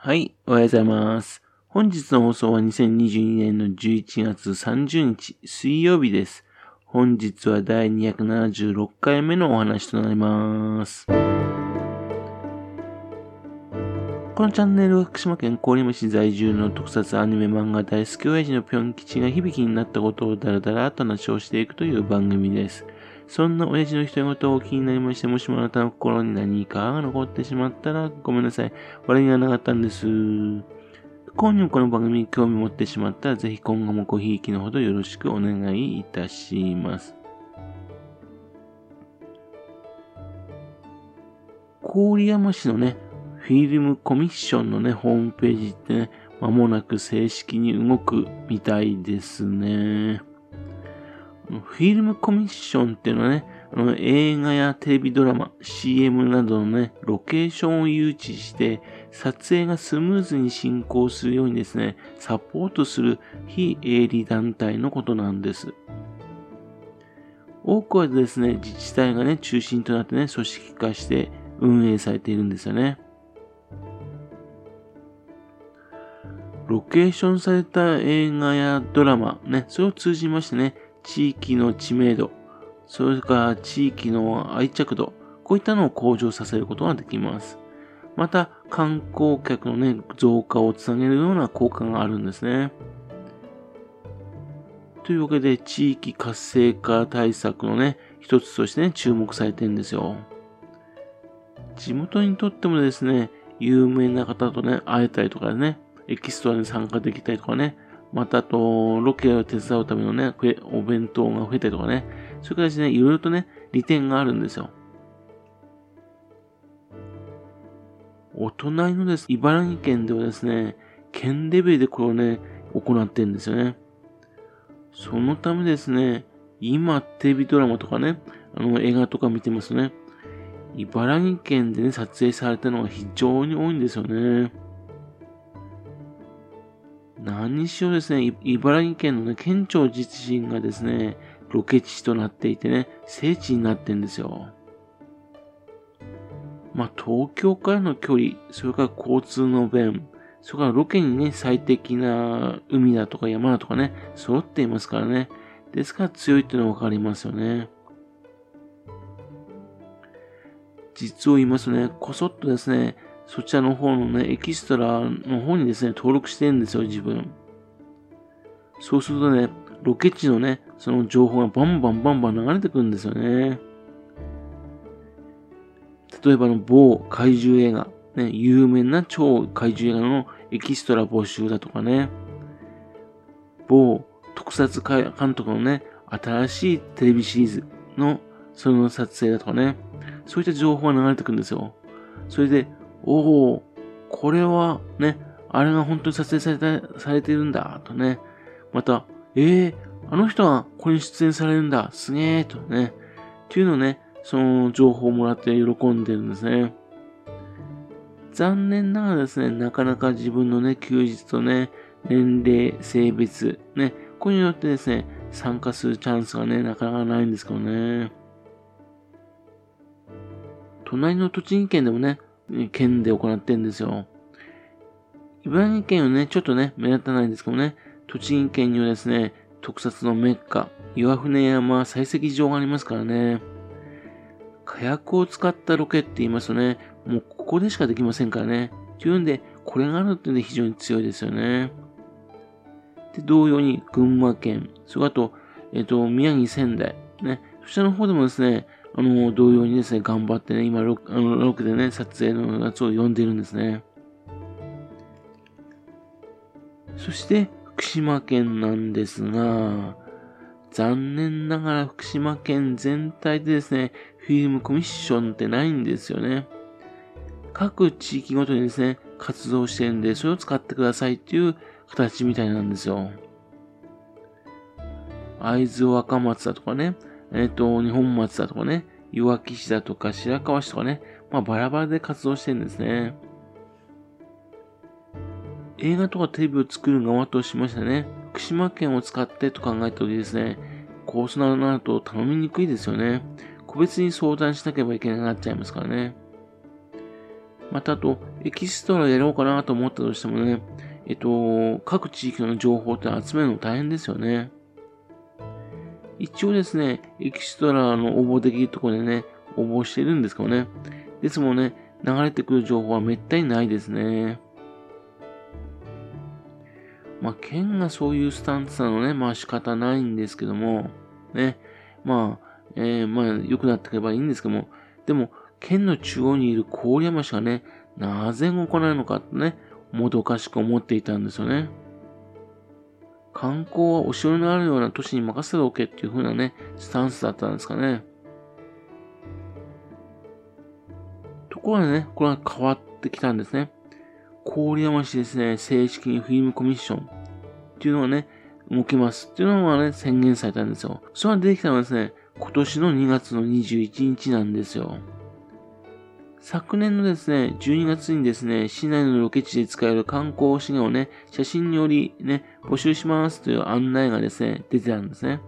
はい、おはようございます。本日の放送は2022年の11月30日水曜日です。本日は第276回目のお話となります。このチャンネルは福島県郡山市在住の特撮アニメ漫画大好き親父のぴょん吉が響きになったことをダラダラと話をしていくという番組です。そんな親父の独り言を気になりまして、もしもあなたの心に何かが残ってしまったらごめんなさい。笑いがなかったんです。今にもこの番組に興味持ってしまったら、ぜひ今後もごひいきのほどよろしくお願いいたします。郡山市のね、フィルムコミッションのね、ホームページってね、まもなく正式に動くみたいですね。フィルムコミッションっていうのはね、あの映画やテレビドラマ、CM などのね、ロケーションを誘致して、撮影がスムーズに進行するようにですね、サポートする非営利団体のことなんです。多くはですね、自治体がね、中心となってね、組織化して運営されているんですよね。ロケーションされた映画やドラマ、ね、それを通じましてね、地域の知名度、それから地域の愛着度、こういったのを向上させることができます。また、観光客のね、増加をつなげるような効果があるんですね。というわけで、地域活性化対策のね、一つとしてね、注目されてるんですよ。地元にとってもですね、有名な方とね、会えたりとかね、エキストラに参加できたりとかね、またあと、ロケを手伝うためのね、お弁当が増えたりとかね、そういう形でね、いろいろとね、利点があるんですよ。お隣のです、茨城県ではですね、県レベルでこれをね、行ってるんですよね。そのためですね、今、テレビドラマとかね、あの、映画とか見てますね、茨城県でね、撮影されたのが非常に多いんですよね。何にしろですね、茨城県のね、県庁自身がですね、ロケ地となっていてね、聖地になってんですよ。まあ、東京からの距離、それから交通の便、それからロケにね、最適な海だとか山だとかね、揃っていますからね。ですから強いっていうのはわかりますよね。実を言いますとね、こそっとですね、そちらの方のね、エキストラの方にですね、登録してるんですよ、自分。そうするとね、ロケ地のね、その情報がバンバンバンバン流れてくるんですよね。例えばの某怪獣映画、ね、有名な超怪獣映画のエキストラ募集だとかね、某特撮監督のね、新しいテレビシリーズのその撮影だとかね、そういった情報が流れてくるんですよ。それで、おお、これはね、あれが本当に撮影された、されてるんだ、とね。また、ええー、あの人はここに出演されるんだ、すげえ、とね。っていうのをね、その情報をもらって喜んでるんですね。残念ながらですね、なかなか自分のね、休日とね、年齢、性別、ね、これによってですね、参加するチャンスがね、なかなかないんですけどね。隣の栃木県でもね、県で行ってんですよ。茨城県はね、ちょっとね、目立たないんですけどね、栃木県にはですね、特撮のメッカ、岩船山採石場がありますからね。火薬を使ったロケって言いますとね、もうここでしかできませんからね。というんで、これがあるっていうので非常に強いですよね。で、同様に群馬県、それあと、えっ、と、宮城仙台、ね、そちらの方でもですね、あの、同様にですね、頑張ってね、今ロ、あのロケでね、撮影のやつを読んでるんですね。そして、福島県なんですが、残念ながら福島県全体でですね、フィルムコミッションってないんですよね。各地域ごとにですね、活動してるんで、それを使ってくださいっていう形みたいなんですよ。会津若松だとかね、えっ、と、日本松だとかね、いわき市だとか白河市とかね、まあバラバラで活動してるんですね。映画とかテレビを作る側としましてね、福島県を使ってと考えた時ですね、コースなると頼みにくいですよね。個別に相談しなければいけなくなっちゃいますからね。またあと、エキストラやろうかなと思ったとしてもね、えっと、各地域の情報って集めるの大変ですよね。一応ですね、エキストラの応募できるところでね、応募してるんですけどね。ですもんね、流れてくる情報はめったにないですね。まあ、県がそういうスタンスなのね、まあ仕方ないんですけども、ね、まあ、えー、まあ良くなっていけばいいんですけども、でも、県の中央にいる郡山市がね、なぜ動かないのかとね、もどかしく思っていたんですよね。観光はお城のあるような都市に任せておけっていう風なね、スタンスだったんですかね。ところがね、これは変わってきたんですね。郡山市ですね、正式にフィルムコミッションっていうのがね、動きますっていうのがね、宣言されたんですよ。それが出てきたのはですね、今年の2月の21日なんですよ。昨年のですね、12月にですね、市内のロケ地で使える観光資源をね、写真によりね、募集しますという案内がですね、出てたんですね。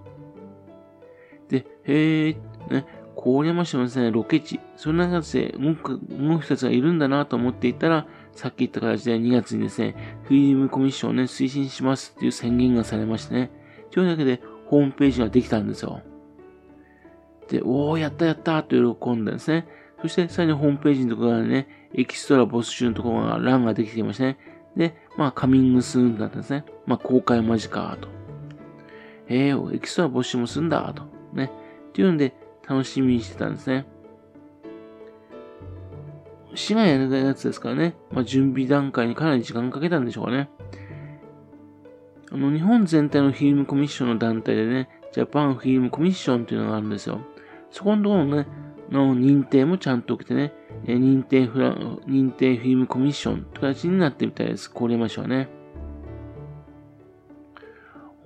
で、へえ、ね、郡山市のですね、ロケ地、その中で動く、動く人たちがいるんだなと思っていたら、さっき言った形で2月にですね、フィルムコミッションをね、推進しますっていう宣言がされましてね、というだけでホームページができたんですよ。で、おー、やったやったと喜んだんですね。そして、さらにホームページのところからね、エキストラ募集のところが欄ができていましたね。で、まあ、カミングスーンだったんですね。まあ、公開間近と。えー、エキストラ募集もすんだと。ね。っていうんで、楽しみにしてたんですね。市がやるやつですからね。まあ、準備段階にかなり時間かけたんでしょうかね。あの、日本全体のフィルムコミッションの団体でね、ジャパンフィルムコミッションっていうのがあるんですよ。そこのところのね、の認定もちゃんと受けてね、え認定フラ、認定フィルムコミッションって形になってみたいです。郡山市はね。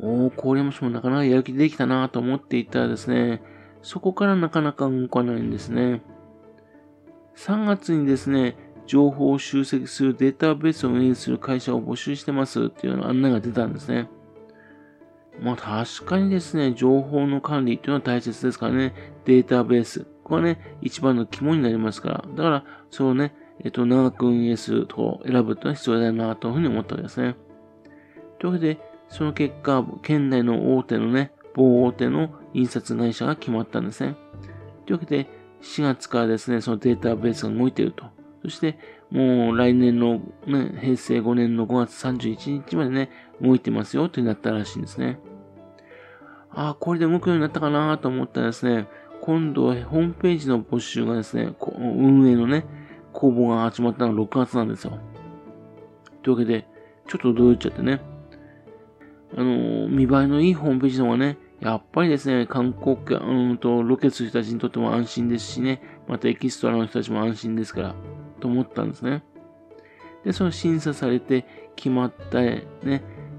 おー、郡山市もなかなかやる気できたなと思っていたらですね、そこからなかなか動かないんですね。3月にですね、情報を集積するデータベースを運営する会社を募集してますっていうような案内が出たんですね。まあ確かにですね、情報の管理っていうのは大切ですからね、データベース。これはね、一番の肝になりますから。だから、それをね、えっと、長く運営するとこを選ぶっていうのは必要だなというふうに思ったわけですね。というわけで、その結果、県内の大手のね、某大手の印刷会社が決まったんですね。というわけで、4月からですね、そのデータベースが動いていると。そして、もう来年のね、平成5年の5月31日までね、動いてますよってなったらしいんですね。ああ、これで動くようになったかなと思ったらですね、今度はホームページの募集がですね、運営のね、公募が始まったのが6月なんですよ。というわけで、ちょっと驚いちゃってね。あのー、見栄えのいいホームページの方がね、やっぱりですね、観光客、うんと、ロケする人たちにとっても安心ですしね、またエキストラの人たちも安心ですから、と思ったんですね。で、その審査されて決まったね、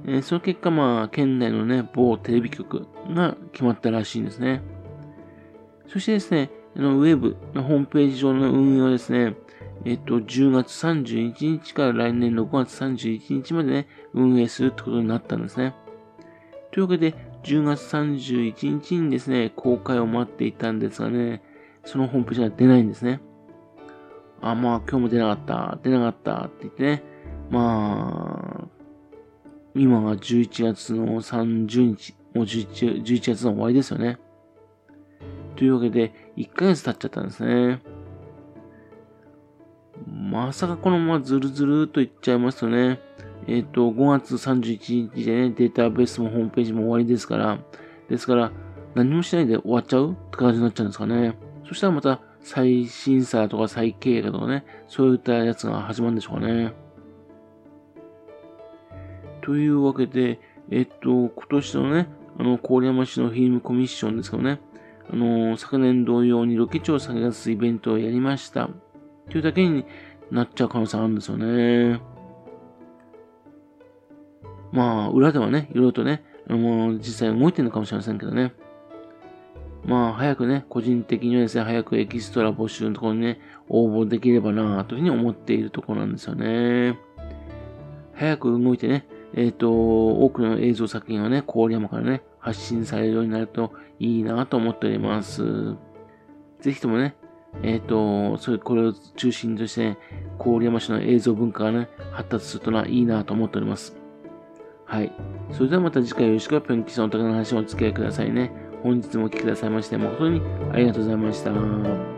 え、その結果、まあ、県内のね、某テレビ局が決まったらしいんですね。そしてですね、あのウェブのホームページ上の運営をですね、えっと、10月31日から来年の5月31日までね、運営するってことになったんですね。というわけで、10月31日にですね、公開を待っていたんですがね、そのホームページが出ないんですね。あ、まあ今日も出なかった、出なかったって言ってね、まあ、今が11月の30日、もう 11, 11月の終わりですよね。というわけで、1ヶ月経っちゃったんですね。まさかこのままずるずるといっちゃいますとね、えっ、ー、と、5月31日でね、データベースもホームページも終わりですから、ですから、何もしないで終わっちゃうって感じになっちゃうんですかね。そしたらまた、再審査とか再経営とかね、そういったやつが始まるんでしょうかね。というわけで、えっと、今年のね、あの、郡山市のフィルムコミッションですけどね、あの、昨年同様にロケ地を探すイベントをやりました。というだけになっちゃう可能性あるんですよね。まあ、裏ではね、いろいろとね、あの、実際動いてるのかもしれませんけどね。まあ、早くね、個人的にはですね、早くエキストラ募集のところにね、応募できればなというふうに思っているところなんですよね。早く動いてね、えっ、ー、と、多くの映像作品がね、郡山からね、発信されるようになるといいなと思っております。ぜひともね、えっ、ー、と、それ、これを中心として、ね、郡山市の映像文化がね、発達するとないいなと思っております。はい。それではまた次回よろしくぴょん吉さんお宅の話をお付き合いくださいね。本日もお聴きくださいまして誠にありがとうございました。